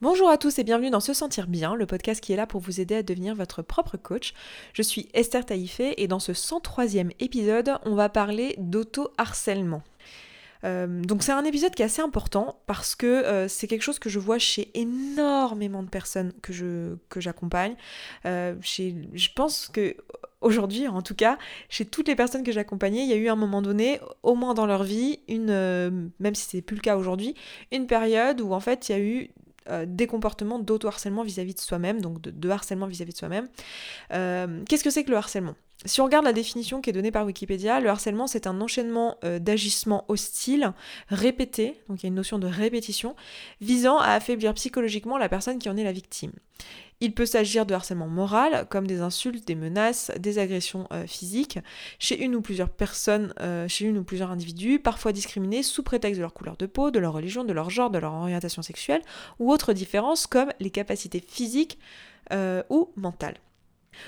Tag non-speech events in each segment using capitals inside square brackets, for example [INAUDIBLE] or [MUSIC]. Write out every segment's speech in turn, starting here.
Bonjour à tous et bienvenue dans Se Sentir Bien, le podcast qui est là pour vous aider à devenir votre propre coach. Je suis Esther Taïfé et dans ce 103e épisode, on va parler d'auto-harcèlement. Euh, donc c'est un épisode qui est assez important parce que euh, c'est quelque chose que je vois chez énormément de personnes que j'accompagne. Euh, je pense que aujourd'hui, en tout cas, chez toutes les personnes que j'accompagnais, il y a eu un moment donné, au moins dans leur vie, une, même si c'est plus le cas aujourd'hui, une période où en fait il y a eu euh, des comportements d'auto-harcèlement vis-à-vis de soi-même, donc de, harcèlement vis-à-vis de soi-même. Euh, qu'est-ce que c'est que le harcèlement? Si on regarde la définition qui est donnée par Wikipédia, le harcèlement c'est un enchaînement euh, d'agissements hostiles répétés, donc il y a une notion de répétition, visant à affaiblir psychologiquement la personne qui en est la victime. Il peut s'agir de harcèlement moral, comme des insultes, des menaces, des agressions euh, physiques, chez une ou plusieurs personnes, euh, chez une ou plusieurs individus, parfois discriminés sous prétexte de leur couleur de peau, de leur religion, de leur genre, de leur orientation sexuelle, ou autres différences comme les capacités physiques euh, ou mentales.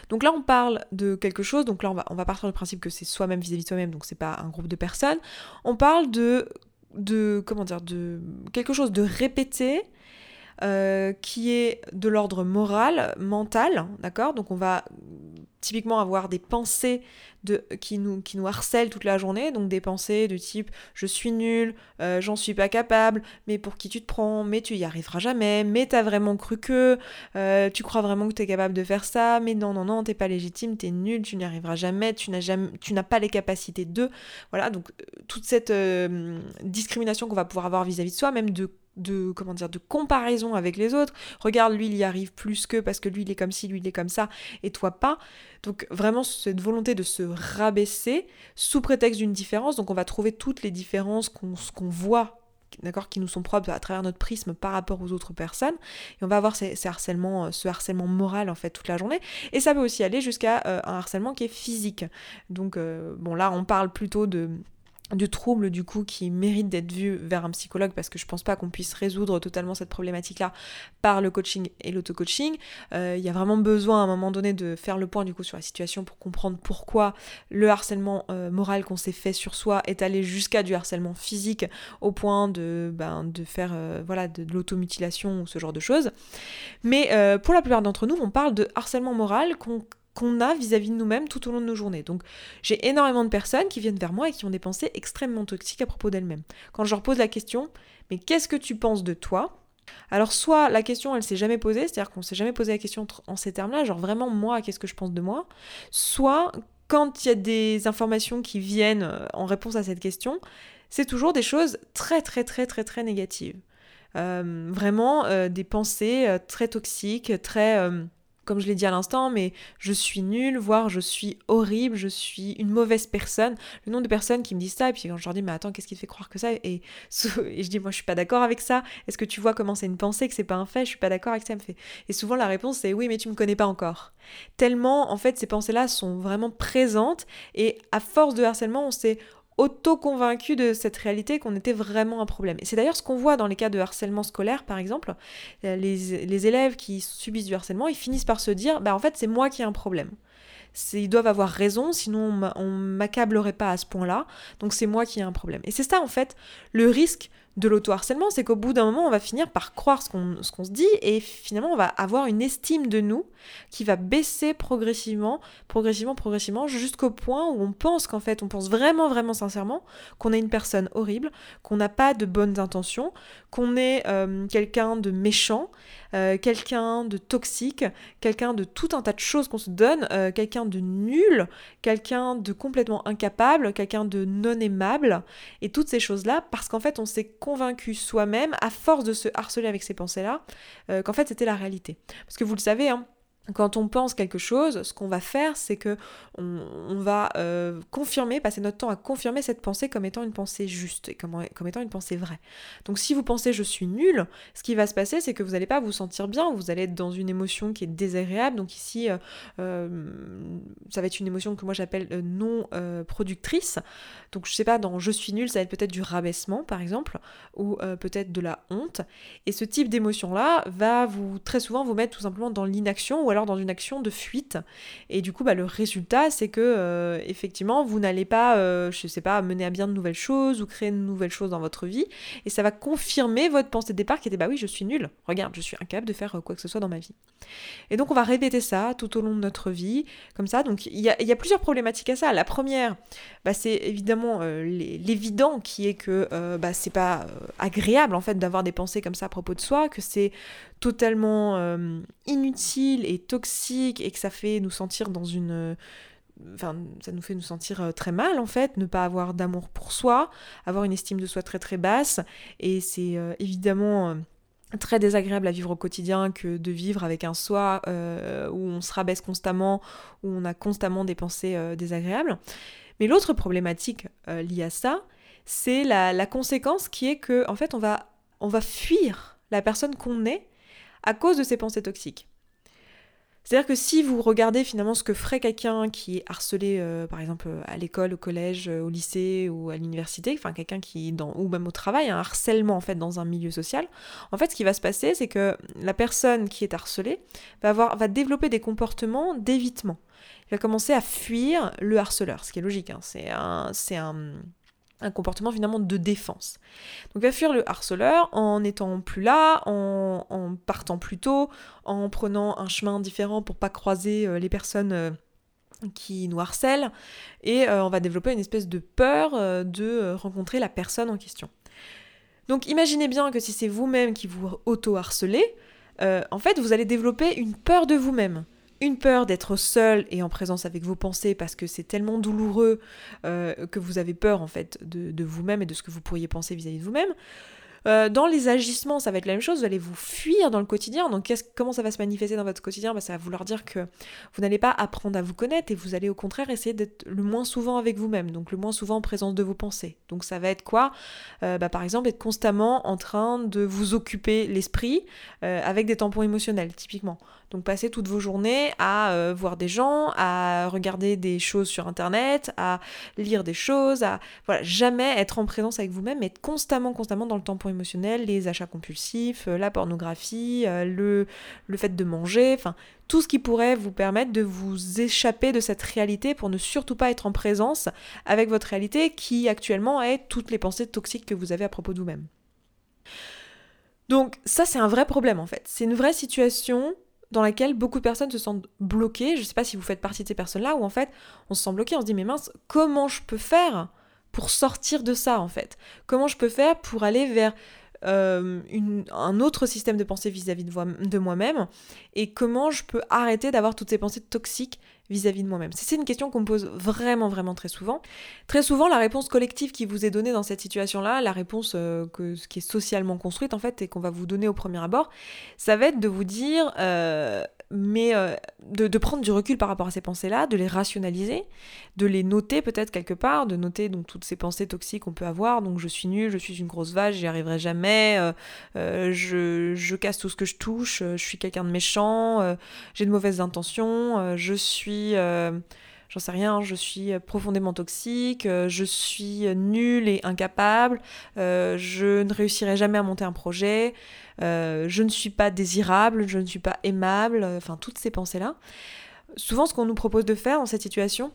Donc là, on parle de quelque chose, donc là, on va, partir du principe que c'est soi-même vis-à-vis de soi-même, donc c'est pas un groupe de personnes. On parle de, comment dire, de quelque chose de répété, euh, qui est de l'ordre moral, mental, d'accord? Donc on va typiquement avoir des pensées qui, nous, harcèlent toute la journée, donc des pensées de type je suis nul, euh, j'en suis pas capable, mais pour qui tu te prends, mais tu y arriveras jamais, mais t'as vraiment cru que, euh, tu crois vraiment que t'es capable de faire ça, mais non, non, non, t'es pas légitime, t'es nul, tu n'y arriveras jamais, tu n'as pas les capacités de. Voilà, donc toute cette discrimination qu'on va pouvoir avoir vis à -vis de soi, même de de comment dire de comparaison avec les autres. Regarde, lui il y arrive plus que parce que lui il est comme ci, lui il est comme ça et toi pas. Donc vraiment cette volonté de se rabaisser sous prétexte d'une différence. Donc on va trouver toutes les différences qu'on voit d'accord, qui nous sont propres à travers notre prisme par rapport aux autres personnes. Et on va avoir ces, harcèlements, ce harcèlement moral en fait toute la journée. Et ça peut aussi aller jusqu'à euh, un harcèlement qui est physique. Donc euh, bon là on parle plutôt de de troubles du coup qui méritent d'être vus vers un psychologue parce que je pense pas qu'on puisse résoudre totalement cette problématique là par le coaching et l'auto-coaching. Euh, il y a vraiment besoin à un moment donné de faire le point du coup sur la situation pour comprendre pourquoi le harcèlement euh, moral qu'on s'est fait sur soi est allé jusqu'à du harcèlement physique au point de, ben, de faire euh, voilà, de, de l'automutilation ou ce genre de choses. Mais pour la plupart d'entre nous, on parle de harcèlement moral qu'on qu'on a vis-à-vis de nous-mêmes tout au long de nos journées. Donc j'ai énormément de personnes qui viennent vers moi et qui ont des pensées extrêmement toxiques à propos d'elles-mêmes. Quand je leur pose la question, mais qu'est-ce que tu penses de toi? Alors soit la question elle s'est jamais posée, c'est-à-dire qu'on s'est jamais posé la question en ces termes-là, genre vraiment moi qu'est-ce que je pense de moi, soit quand il y a des informations qui viennent euh, en réponse à cette question, c'est toujours des choses très très très très très négatives. Euh, vraiment euh, des pensées très toxiques, très comme je l'ai dit à l'instant, mais je suis nulle, voire je suis horrible, je suis une mauvaise personne. Le nombre de personnes qui me disent ça, et puis quand je leur dis, mais attends, qu'est-ce qui te fait croire que ça? Et, [LAUGHS] je dis, moi je suis pas d'accord avec ça. Est-ce que tu vois comment c'est une pensée, que c'est pas un fait? Je suis pas d'accord avec ça. Me fait. Et souvent la réponse c'est oui, mais tu me connais pas encore. Tellement, en fait, ces pensées-là sont vraiment présentes, et à force de harcèlement, on s'est auto-convaincu de cette réalité qu'on était vraiment un problème. Et c'est d'ailleurs ce qu'on voit dans les cas de harcèlement scolaire, par exemple. Euh, les, élèves qui subissent du harcèlement, ils finissent par se dire, bah en fait c'est moi qui ai un problème. Ils doivent avoir raison, sinon on m'accablerait pas à ce point-là. Donc c'est moi qui ai un problème. Et c'est ça en fait le risque de l'auto-harcèlement, c'est qu'au bout d'un moment, on va finir par croire ce qu'on se dit et finalement, on va avoir une estime de nous qui va baisser progressivement, progressivement, progressivement, jusqu'au point où on pense qu'en fait, on pense vraiment, vraiment sincèrement qu'on est une personne horrible, qu'on n'a pas de bonnes intentions, qu'on est euh, quelqu'un de méchant, euh, quelqu'un de toxique, quelqu'un de tout un tas de choses qu'on se donne, euh, quelqu'un de nul, quelqu'un de complètement incapable, quelqu'un de non aimable, et toutes ces choses-là, parce qu'en fait, on s'est convaincu soi-même, à force de se harceler avec ces pensées-là, euh, qu'en fait c'était la réalité. Parce que vous le savez, hein, quand on pense quelque chose, ce qu'on va faire, c'est que on, va euh, confirmer, passer notre temps à confirmer cette pensée comme étant une pensée juste et comme, étant une pensée vraie. Donc si vous pensez je suis nul, ce qui va se passer, c'est que vous n'allez pas vous sentir bien, vous allez être dans une émotion qui est désagréable. Donc ici, euh, euh, ça va être une émotion que moi j'appelle non productrice. Donc je sais pas, dans je suis nul, ça va être peut-être du rabaissement par exemple, ou peut-être de la honte. Et ce type d'émotion-là va vous très souvent vous mettre tout simplement dans l'inaction ou alors dans une action de fuite. Et du coup, bah, le résultat, c'est que euh, effectivement, vous n'allez pas, euh, je sais pas, mener à bien de nouvelles choses ou créer de nouvelles choses dans votre vie. Et ça va confirmer votre pensée de départ qui était bah oui, je suis nul. Regarde, je suis incapable de faire quoi que ce soit dans ma vie. Et donc, on va répéter ça tout au long de notre vie, comme ça. Donc, il y a, plusieurs problématiques à ça. La première, bah, c'est évidemment l'évident qui est que bah, c'est pas agréable en fait d'avoir des pensées comme ça à propos de soi, que c'est totalement euh, inutile et toxique et que ça fait nous sentir dans une enfin ça nous fait nous sentir euh, très mal en fait ne pas avoir d'amour pour soi avoir une estime de soi très très basse et c'est euh, évidemment très désagréable à vivre au quotidien que de vivre avec un soi où on se rabaisse constamment où on a constamment des pensées désagréables mais l'autre problématique liée à ça c'est la, la, conséquence qui est que en fait on va on va fuir la personne qu'on est à cause de ces pensées toxiques. C'est-à-dire que si vous regardez finalement ce que ferait quelqu'un qui est harcelé, euh, par exemple à l'école, au collège, euh, au lycée ou à l'université, enfin quelqu'un qui dans ou même au travail, un harcèlement en fait dans un milieu social, en fait ce qui va se passer, c'est que la personne qui est harcelée va avoir, va développer des comportements d'évitement. Il va commencer à fuir le harceleur, ce qui est logique. Hein. C'est un un comportement finalement de défense. Donc va fuir le harceleur en étant plus là, en, partant plus tôt, en prenant un chemin différent pour pas croiser euh, les personnes euh, qui nous harcèlent, et euh, on va développer une espèce de peur de rencontrer la personne en question. Donc imaginez bien que si c'est vous-même qui vous auto-harcelez, en fait vous allez développer une peur de vous-même une peur d'être seul et en présence avec vos pensées parce que c'est tellement douloureux euh, que vous avez peur en fait de, vous-même et de ce que vous pourriez penser vis-à-vis de vous-même. Euh, dans les agissements, ça va être la même chose, vous allez vous fuir dans le quotidien. Donc comment ça va se manifester dans votre quotidien? Bah, Ça va vouloir dire que vous n'allez pas apprendre à vous connaître et vous allez au contraire essayer d'être le moins souvent avec vous-même, donc le moins souvent en présence de vos pensées. Donc ça va être quoi? Euh, bah, Par exemple, être constamment en train de vous occuper l'esprit avec des tampons émotionnels, typiquement. Donc passer toutes vos journées à euh, voir des gens, à regarder des choses sur internet, à lire des choses, à voilà, jamais être en présence avec vous-même, mais être constamment, constamment dans le tampon émotionnel, les achats compulsifs, euh, la pornographie, euh, le, le fait de manger, enfin tout ce qui pourrait vous permettre de vous échapper de cette réalité pour ne surtout pas être en présence avec votre réalité qui actuellement est toutes les pensées toxiques que vous avez à propos de vous-même. Donc ça c'est un vrai problème en fait. C'est une vraie situation dans laquelle beaucoup de personnes se sentent bloquées. Je ne sais pas si vous faites partie de ces personnes-là, où en fait, on se sent bloqué, on se dit, mais mince, comment je peux faire pour sortir de ça, en fait. Comment je peux faire pour aller vers euh, un autre système de pensée vis-à-vis de, moi-même et comment je peux arrêter d'avoir toutes ces pensées toxiques vis-à-vis de moi-même C'est une question qu'on me pose vraiment, vraiment très souvent. Très souvent, la réponse collective qui vous est donnée dans cette situation-là, la réponse euh, qui est socialement construite en fait et qu'on va vous donner au premier abord, ça va être de vous dire euh, mais euh, de, prendre du recul par rapport à ces pensées-là, de les rationaliser, de les noter peut-être quelque part, de noter donc toutes ces pensées toxiques qu'on peut avoir, donc je suis nul, je suis une grosse vache, j'y arriverai jamais, je, casse tout ce que je touche, je suis quelqu'un de méchant, j'ai de mauvaises intentions, je suis j'en sais rien, je suis profondément toxique, je suis nulle et incapable, je ne réussirai jamais à monter un projet, euh, je ne suis pas désirable, je ne suis pas aimable, euh, enfin toutes ces pensées-là. Souvent, ce qu'on nous propose de faire dans cette situation,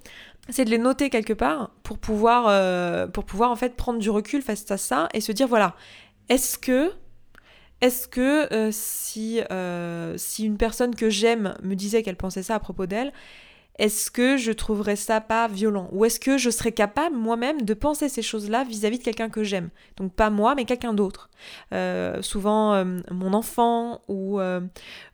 c'est de les noter quelque part pour pouvoir, euh, en fait prendre du recul face à ça et se dire voilà, est-ce que est-ce que si une personne que j'aime me disait qu'elle pensait ça à propos d'elle, est-ce que je trouverais ça pas violent? Ou est-ce que je serais capable moi-même de penser ces choses-là vis-à-vis de quelqu'un que j'aime? Donc pas moi, mais quelqu'un d'autre. Euh, souvent euh, mon enfant ou, euh,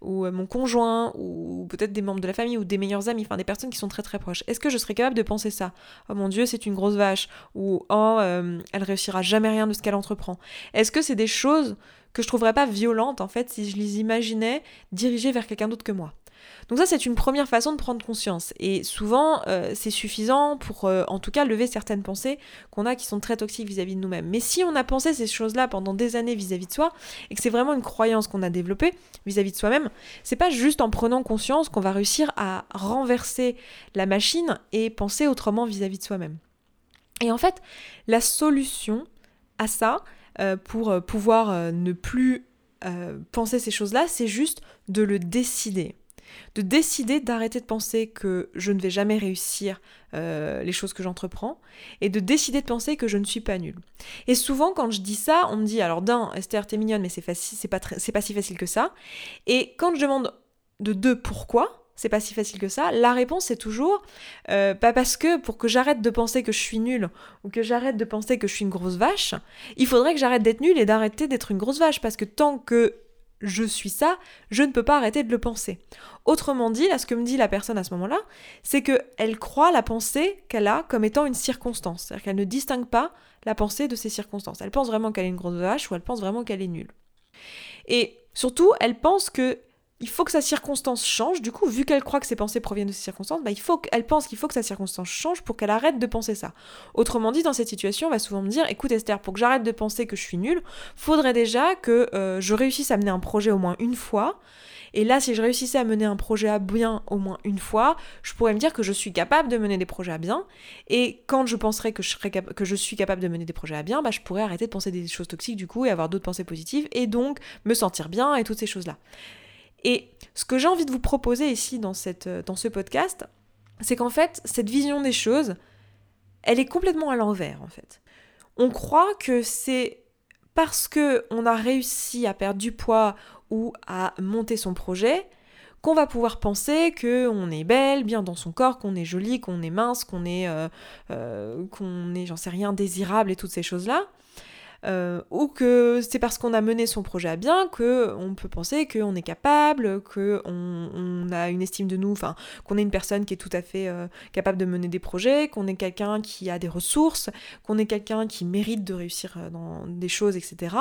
ou mon conjoint ou peut-être des membres de la famille ou des meilleurs amis, enfin des personnes qui sont très très proches. Est-ce que je serais capable de penser ça? Oh mon Dieu, c'est une grosse vache. Ou oh, elle réussira jamais rien de ce qu'elle entreprend. Est-ce que c'est des choses que je trouverais pas violentes en fait si je les imaginais dirigées vers quelqu'un d'autre que moi? Donc ça, c'est une première façon de prendre conscience. Et souvent, euh, c'est suffisant pour, euh, en tout cas, lever certaines pensées qu'on a qui sont très toxiques vis-à-vis de nous-mêmes. Mais si on a pensé ces choses-là pendant des années vis-à-vis de soi, et que c'est vraiment une croyance qu'on a développée vis-à-vis de soi-même, c'est pas juste en prenant conscience qu'on va réussir à renverser la machine et penser autrement vis-à-vis de soi-même. Et en fait, la solution à ça, euh, pour pouvoir ne plus penser ces choses-là, c'est juste de le décider. De décider d'arrêter de penser que je ne vais jamais réussir euh, les choses que j'entreprends et de décider de penser que je ne suis pas nulle. Et souvent quand je dis ça, on me dit alors d'un, Esther t'es mignonne mais c'est c'est pas, pas si facile que ça. Et quand je demande de deux pourquoi, c'est pas si facile que ça. La réponse c'est toujours euh, pas parce que pour que j'arrête de penser que je suis nulle ou que j'arrête de penser que je suis une grosse vache, il faudrait que j'arrête d'être nulle et d'arrêter d'être une grosse vache parce que tant que je suis ça, je ne peux pas arrêter de le penser. Autrement dit, là, ce que me dit la personne à ce moment-là, c'est qu'elle croit la pensée qu'elle a comme étant une circonstance. C'est-à-dire qu'elle ne distingue pas la pensée de ces circonstances. Elle pense vraiment qu'elle est une grosse vache ou elle pense vraiment qu'elle est nulle. Et surtout, elle pense que il faut que sa circonstance change. Du coup, vu qu'elle croit que ses pensées proviennent de ces circonstances, bah, il faut qu'elle pense qu'il faut que sa circonstance change pour qu'elle arrête de penser ça. Autrement dit, dans cette situation, on va souvent me dire écoute Esther, pour que j'arrête de penser que je suis nulle, faudrait déjà que euh, je réussisse à mener un projet au moins une fois. Et là, si je réussissais à mener un projet à bien au moins une fois, je pourrais me dire que je suis capable de mener des projets à bien. Et quand je penserais que je, que je suis capable de mener des projets à bien, bah, je pourrais arrêter de penser des choses toxiques du coup et avoir d'autres pensées positives et donc me sentir bien et toutes ces choses-là. Et ce que j'ai envie de vous proposer ici dans, cette, euh, dans ce podcast, c'est qu'en fait, cette vision des choses, elle est complètement à l'envers en fait. On croit que c'est parce que on a réussi à perdre du poids ou à monter son projet qu'on va pouvoir penser que on est belle, bien dans son corps, qu'on est jolie, qu'on est mince, qu'on est, euh, euh, qu'on est, j'en sais rien, désirable et toutes ces choses là. Euh, ou que c'est parce qu'on a mené son projet à bien que on peut penser qu'on est capable, qu'on on a une estime de nous, enfin qu'on est une personne qui est tout à fait euh, capable de mener des projets, qu'on est quelqu'un qui a des ressources, qu'on est quelqu'un qui mérite de réussir euh, dans des choses, etc.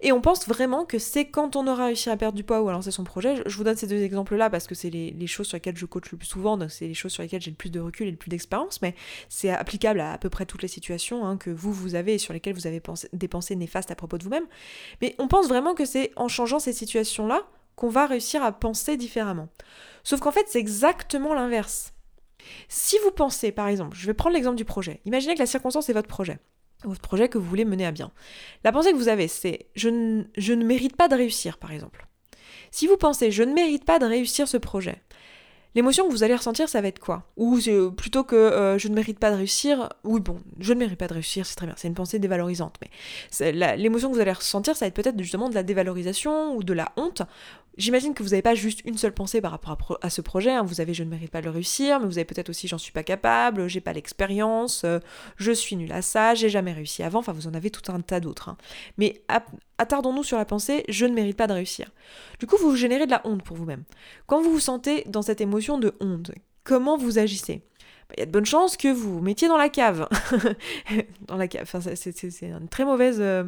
Et on pense vraiment que c'est quand on aura réussi à perdre du poids ou à lancer son projet. Je vous donne ces deux exemples-là parce que c'est les, choses sur lesquelles je coach le plus souvent, donc c'est les choses sur lesquelles j'ai le plus de recul et le plus d'expérience, mais c'est applicable à à peu près toutes les situations hein, que vous, vous avez et sur lesquelles vous avez des pensées néfastes à propos de vous-même. Mais on pense vraiment que c'est en changeant ces situations-là qu'on va réussir à penser différemment. Sauf qu'en fait, c'est exactement l'inverse. Si vous pensez, par exemple, je vais prendre l'exemple du projet. Imaginez que la circonstance est votre projet votre projet que vous voulez mener à bien. La pensée que vous avez, c'est je, ne mérite pas de réussir, par exemple. Si vous pensez je ne mérite pas de réussir ce projet, l'émotion que vous allez ressentir, ça va être quoi? Ou plutôt que euh, je ne mérite pas de réussir, oui bon, je ne mérite pas de réussir, c'est très bien, c'est une pensée dévalorisante, mais l'émotion que vous allez ressentir, ça va être peut-être justement de la dévalorisation ou de la honte, J'imagine que vous n'avez pas juste une seule pensée par rapport à, ce projet. Hein. Vous avez je ne mérite pas de le réussir, mais vous avez peut-être aussi j'en suis pas capable, j'ai pas l'expérience, euh, je suis nul à ça, j'ai jamais réussi avant. Enfin, vous en avez tout un tas d'autres. Hein. Mais attardons-nous sur la pensée je ne mérite pas de réussir. Du coup, vous vous générez de la honte pour vous-même. Quand vous vous sentez dans cette émotion de honte, comment vous agissez? Il y a de bonnes chances que vous vous mettiez dans la cave. [LAUGHS] dans la cave, enfin, c'est une très mauvaise euh,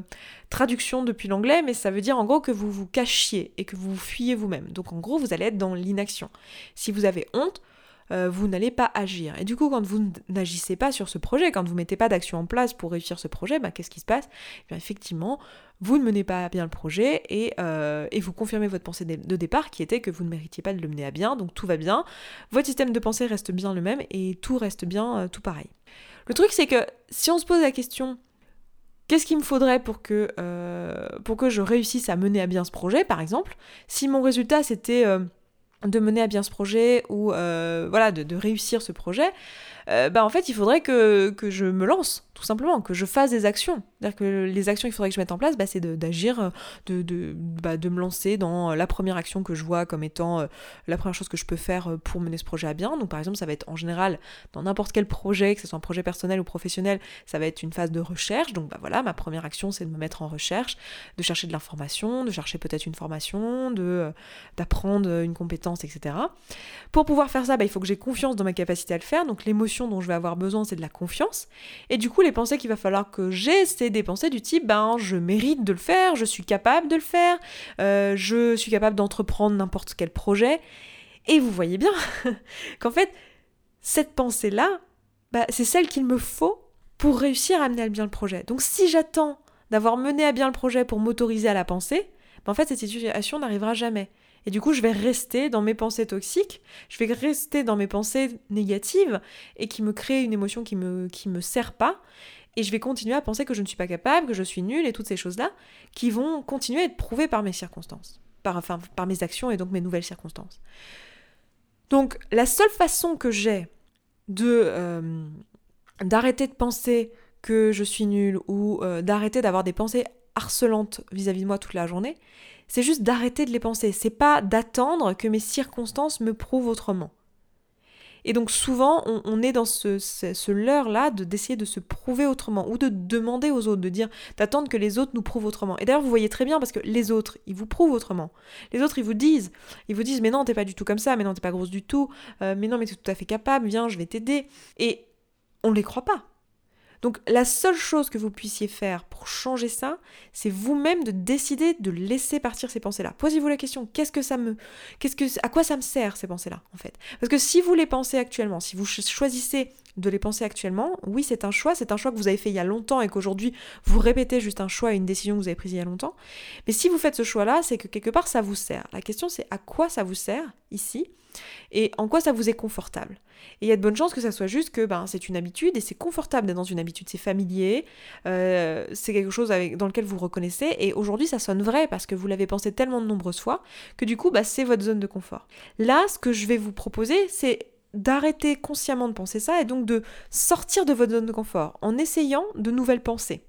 traduction depuis l'anglais, mais ça veut dire en gros que vous vous cachiez et que vous vous fuyez vous-même. Donc en gros, vous allez être dans l'inaction. Si vous avez honte, euh, vous n'allez pas agir. Et du coup, quand vous n'agissez pas sur ce projet, quand vous ne mettez pas d'action en place pour réussir ce projet, bah, qu'est-ce qui se passe? Eh Effectivement, vous ne menez pas bien le projet euh, et, vous confirmez votre pensée de départ qui était que vous ne méritiez pas de le mener à bien, donc tout va bien. Votre système de pensée reste bien le même et tout reste bien, euh, tout pareil. Le truc, c'est que si on se pose la question Qu'est-ce qu'il me faudrait pour que, que je réussisse à mener à bien ce projet, par exemple Si mon résultat c'était de mener à bien ce projet ou euh, voilà de, réussir ce projet, euh, bah en fait il faudrait que, que, je me lance tout simplement, que je fasse des actions. C'est-à-dire que les actions qu'il faudrait que je mette en place, bah, c'est d'agir, de, de, bah, de, me lancer dans la première action que je vois comme étant euh, la première chose que je peux faire euh, pour mener ce projet à bien. Donc par exemple, ça va être en général dans n'importe quel projet, que ce soit un projet personnel ou professionnel, ça va être une phase de recherche. Donc bah voilà, ma première action, c'est de me mettre en recherche, de chercher de l'information, de chercher peut-être une formation, euh, d'apprendre une compétence, etc. Pour pouvoir faire ça, bah, il faut que j'ai confiance dans ma capacité à le faire. Donc l'émotion dont je vais avoir besoin, c'est de la confiance. Et du coup, les pensées qu'il va falloir que j'ai, c'est des pensées du type ben je mérite de le faire, je suis capable de le faire, euh, je suis capable d'entreprendre n'importe quel projet. Et vous voyez bien [LAUGHS] qu'en fait, cette pensée-là, bah, c'est celle qu'il me faut pour réussir à mener à bien le projet. Donc si j'attends d'avoir mené à bien le projet pour m'autoriser à la penser, bah, en fait cette situation n'arrivera jamais. Et du coup, je vais rester dans mes pensées toxiques, je vais rester dans mes pensées négatives et qui me créent une émotion qui me, me sert pas. Et je vais continuer à penser que je ne suis pas capable, que je suis nulle et toutes ces choses-là qui vont continuer à être prouvées par mes circonstances, par, enfin, par mes actions et donc mes nouvelles circonstances. Donc la seule façon que j'ai de euh, d'arrêter de penser que je suis nulle ou euh, d'arrêter d'avoir des pensées harcelantes vis-à-vis de moi toute la journée, c'est juste d'arrêter de les penser. C'est pas d'attendre que mes circonstances me prouvent autrement. Et donc souvent, on, est dans ce, ce, leurre-là de d'essayer de se prouver autrement ou de demander aux autres, de dire, d'attendre que les autres nous prouvent autrement. Et d'ailleurs, vous voyez très bien parce que les autres, ils vous prouvent autrement. Les autres, ils vous disent, ils vous disent, mais non, t'es pas du tout comme ça, mais non, t'es pas grosse du tout, euh, mais non, mais t'es tout à fait capable, viens, je vais t'aider. Et on ne les croit pas. Donc la seule chose que vous puissiez faire pour changer ça, c'est vous-même de décider de laisser partir ces pensées-là. Posez-vous la question, qu'est-ce que ça me à quoi ça me sert ces pensées-là en fait? Parce que si vous les pensez actuellement, si vous choisissez de les penser actuellement, oui, c'est un choix, c'est un choix que vous avez fait il y a longtemps et qu'aujourd'hui vous répétez juste un choix et une décision que vous avez prise il y a longtemps. Mais si vous faites ce choix-là, c'est que quelque part ça vous sert. La question c'est à quoi ça vous sert ici? Et en quoi ça vous est confortable? Et il y a de bonnes chances que ça soit juste que ben, c'est une habitude et c'est confortable d'être dans une habitude, c'est familier, euh, c'est quelque chose dans lequel vous reconnaissez et aujourd'hui ça sonne vrai parce que vous l'avez pensé tellement de nombreuses fois que du coup bah, c'est votre zone de confort. Là, ce que je vais vous proposer, c'est d'arrêter consciemment de penser ça et donc de sortir de votre zone de confort en essayant de nouvelles pensées.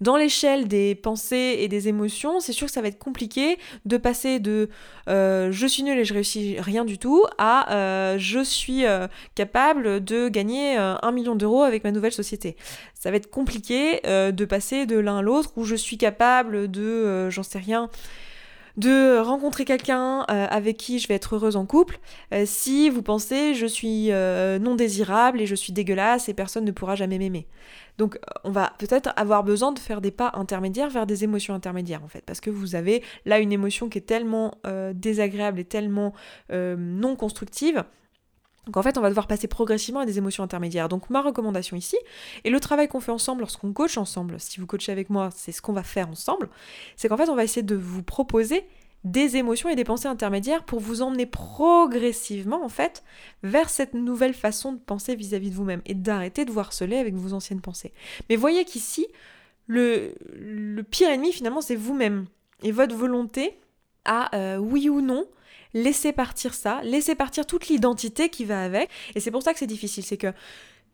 Dans l'échelle des pensées et des émotions, c'est sûr que ça va être compliqué de passer de euh, je suis nul et je réussis rien du tout à euh, je suis euh, capable de gagner un million d'euros avec ma nouvelle société. Ça va être compliqué de passer de l'un à l'autre où je suis capable de, j'en sais rien, de rencontrer quelqu'un avec qui je vais être heureuse en couple si vous pensez je suis non désirable et je suis dégueulasse et personne ne pourra jamais m'aimer. Donc euh, on va peut-être avoir besoin de faire des pas intermédiaires vers des émotions intermédiaires en fait, parce que vous avez là une émotion qui est tellement euh, désagréable et tellement euh, non constructive. Donc en fait, on va devoir passer progressivement à des émotions intermédiaires. Donc ma recommandation ici, et le travail qu'on fait ensemble lorsqu'on coach ensemble, si vous coachez avec moi, c'est ce qu'on va faire ensemble, c'est qu'en fait, on va essayer de vous proposer des émotions et des pensées intermédiaires pour vous emmener progressivement en fait vers cette nouvelle façon de penser vis-à-vis de vous-même et d'arrêter de vous harceler avec vos anciennes pensées. Mais voyez qu'ici, le, pire ennemi finalement c'est vous-même et votre volonté à euh, oui ou non laisser partir ça, laisser partir toute l'identité qui va avec. Et c'est pour ça que c'est difficile, c'est que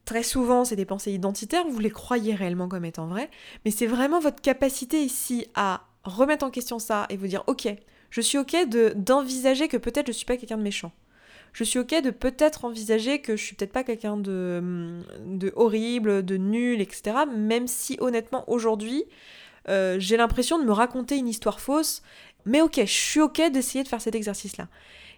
Très souvent, c'est des pensées identitaires, vous les croyez réellement comme étant vraies, mais c'est vraiment votre capacité ici à remettre en question ça et vous dire, ok, je suis ok d'envisager que peut-être je suis pas quelqu'un de méchant. Je suis ok de peut-être envisager que je suis peut-être pas quelqu'un de, de horrible, de nul, etc. Même si honnêtement aujourd'hui, euh, j'ai l'impression de me raconter une histoire fausse. Mais ok, je suis ok d'essayer de faire cet exercice-là.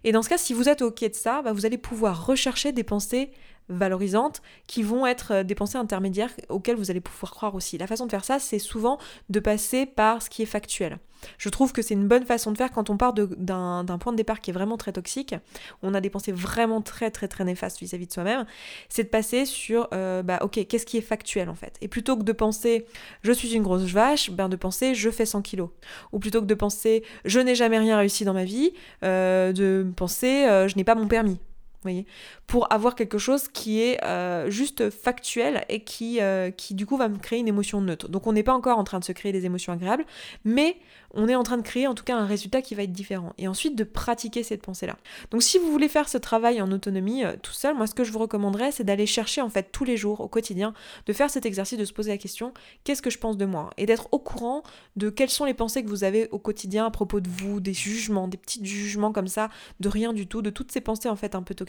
Et dans ce cas, si vous êtes ok de ça, bah, vous allez pouvoir rechercher des pensées valorisantes qui vont être euh, des pensées intermédiaires auxquelles vous allez pouvoir croire aussi. La façon de faire ça, c'est souvent de passer par ce qui est factuel. Je trouve que c'est une bonne façon de faire quand on part d'un point de départ qui est vraiment très toxique, on a des pensées vraiment très très très néfastes vis-à-vis de soi-même, c'est de passer sur, euh, bah ok, qu'est-ce qui est factuel en fait? Et plutôt que de penser je suis une grosse vache, ben de penser je fais 100 kilos. Ou plutôt que de penser je n'ai jamais rien réussi dans ma vie, euh, de penser je n'ai pas mon permis voyez pour avoir quelque chose qui est euh, juste factuel et qui, euh, qui du coup va me créer une émotion neutre. Donc on n'est pas encore en train de se créer des émotions agréables, mais on est en train de créer en tout cas un résultat qui va être différent. Et ensuite de pratiquer cette pensée-là. Donc si vous voulez faire ce travail en autonomie euh, tout seul, moi ce que je vous recommanderais c'est d'aller chercher en fait tous les jours au quotidien, de faire cet exercice de se poser la question qu'est-ce que je pense de moi? Et d'être au courant de quelles sont les pensées que vous avez au quotidien à propos de vous, des jugements, des petits jugements comme ça, de rien du tout, de toutes ces pensées en fait un peu toxiques,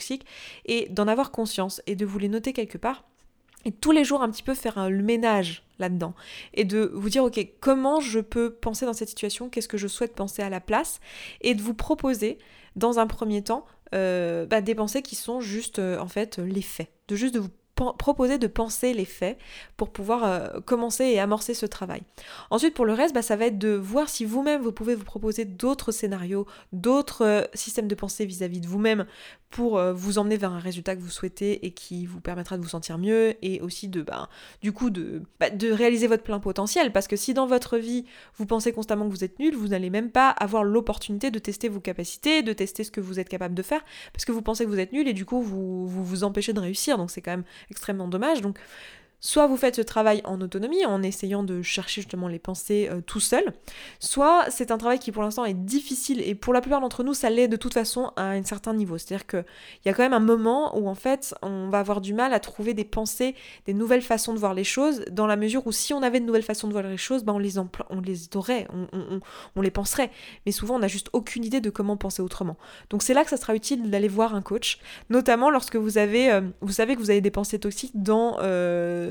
et d'en avoir conscience et de vous les noter quelque part et tous les jours un petit peu faire le ménage là-dedans et de vous dire ok comment je peux penser dans cette situation, qu'est-ce que je souhaite penser à la place et de vous proposer dans un premier temps euh, bah, des pensées qui sont juste euh, en fait les faits, de juste de vous proposer de penser les faits pour pouvoir euh, commencer et amorcer ce travail. Ensuite, pour le reste, bah, ça va être de voir si vous-même, vous pouvez vous proposer d'autres scénarios, d'autres systèmes de pensée vis-à-vis de vous-même pour euh, vous emmener vers un résultat que vous souhaitez et qui vous permettra de vous sentir mieux et aussi de, bah, du coup, de, bah, de réaliser votre plein potentiel. Parce que si dans votre vie, vous pensez constamment que vous êtes nul, vous n'allez même pas avoir l'opportunité de tester vos capacités, de tester ce que vous êtes capable de faire, parce que vous pensez que vous êtes nul et du coup, vous vous, vous empêchez de réussir. Donc c'est quand même extrêmement dommage. Donc Soit vous faites ce travail en autonomie, en essayant de chercher justement les pensées euh, tout seul, soit c'est un travail qui pour l'instant est difficile et pour la plupart d'entre nous ça l'est de toute façon à un certain niveau. C'est-à-dire qu'il y a quand même un moment où en fait on va avoir du mal à trouver des pensées, des nouvelles façons de voir les choses, dans la mesure où si on avait de nouvelles façons de voir les choses, ben on, les on les aurait, on, les penserait. Mais souvent on n'a juste aucune idée de comment penser autrement. Donc c'est là que ça sera utile d'aller voir un coach, notamment lorsque vous avez, euh, vous savez que vous avez des pensées toxiques dans... Euh,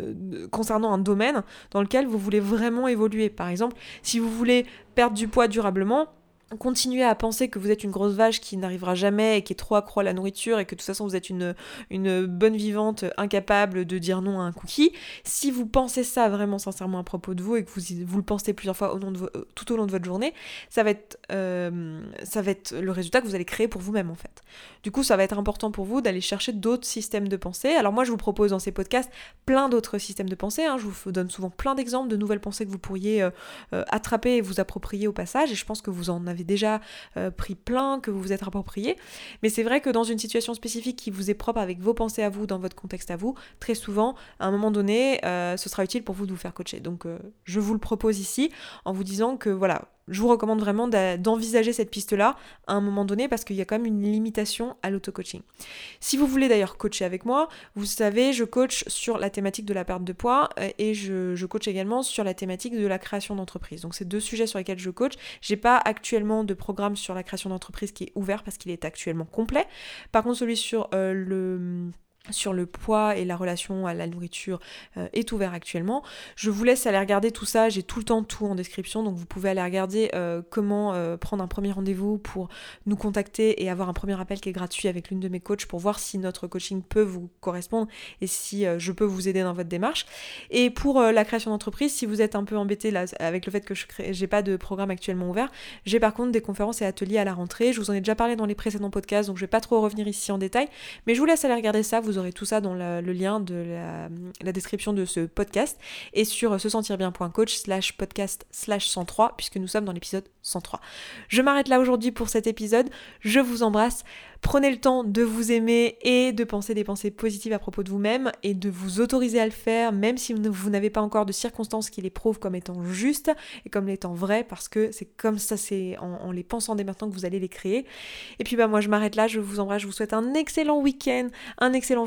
concernant un domaine dans lequel vous voulez vraiment évoluer. Par exemple, si vous voulez perdre du poids durablement, continuez à penser que vous êtes une grosse vache qui n'arrivera jamais et qui est trop accro à la nourriture et que de toute façon vous êtes une, bonne vivante incapable de dire non à un cookie, si vous pensez ça vraiment sincèrement à propos de vous et que vous, le pensez plusieurs fois euh, tout au long de votre journée, ça va, être, euh, ça va être le résultat que vous allez créer pour vous-même en fait. Du coup, ça va être important pour vous d'aller chercher d'autres systèmes de pensée. Alors moi, je vous propose dans ces podcasts plein d'autres systèmes de pensée. Hein. Je vous donne souvent plein d'exemples de nouvelles pensées que vous pourriez euh, attraper et vous approprier au passage et je pense que vous en avez déjà euh, pris plein, que vous vous êtes approprié. Mais c'est vrai que dans une situation spécifique qui vous est propre avec vos pensées à vous, dans votre contexte à vous, très souvent, à un moment donné, euh, ce sera utile pour vous de vous faire coacher. Donc euh, je vous le propose ici en vous disant que voilà, je vous recommande vraiment d'envisager cette piste-là à un moment donné parce qu'il y a quand même une limitation à l'auto-coaching. Si vous voulez d'ailleurs coacher avec moi, vous savez, je coach sur la thématique de la perte de poids euh, et je, coach également sur la thématique de la création d'entreprise. Donc c'est deux sujets sur lesquels je coach. J'ai pas actuellement de programme sur la création d'entreprise qui est ouvert parce qu'il est actuellement complet. Par contre, celui sur euh, le sur le poids et la relation à la nourriture euh, est ouvert actuellement. Je vous laisse aller regarder tout ça, j'ai tout le temps tout en description, donc vous pouvez aller regarder euh, comment euh, prendre un premier rendez-vous pour nous contacter et avoir un premier appel qui est gratuit avec l'une de mes coachs pour voir si notre coaching peut vous correspondre et si je peux vous aider dans votre démarche. Et pour la création d'entreprise, si vous êtes un peu embêté là, avec le fait que je n'ai pas de programme actuellement ouvert, j'ai par contre des conférences et ateliers à la rentrée. Je vous en ai déjà parlé dans les précédents podcasts, donc je vais pas trop revenir ici en détail, mais je vous laisse aller regarder ça, vous aurez tout ça dans le lien de la, description de ce podcast et sur se sentir bien.coach slash podcast slash 103 puisque nous sommes dans l'épisode 103. Je m'arrête là aujourd'hui pour cet épisode. Je vous embrasse. Prenez le temps de vous aimer et de penser des pensées positives à propos de vous-même et de vous autoriser à le faire, même si vous n'avez pas encore de circonstances qui les prouvent comme étant justes et comme étant vraies, parce que c'est comme ça, c'est en, les pensant dès maintenant que vous allez les créer. Et puis bah moi je m'arrête là, je vous embrasse, je vous souhaite un excellent week-end, un excellent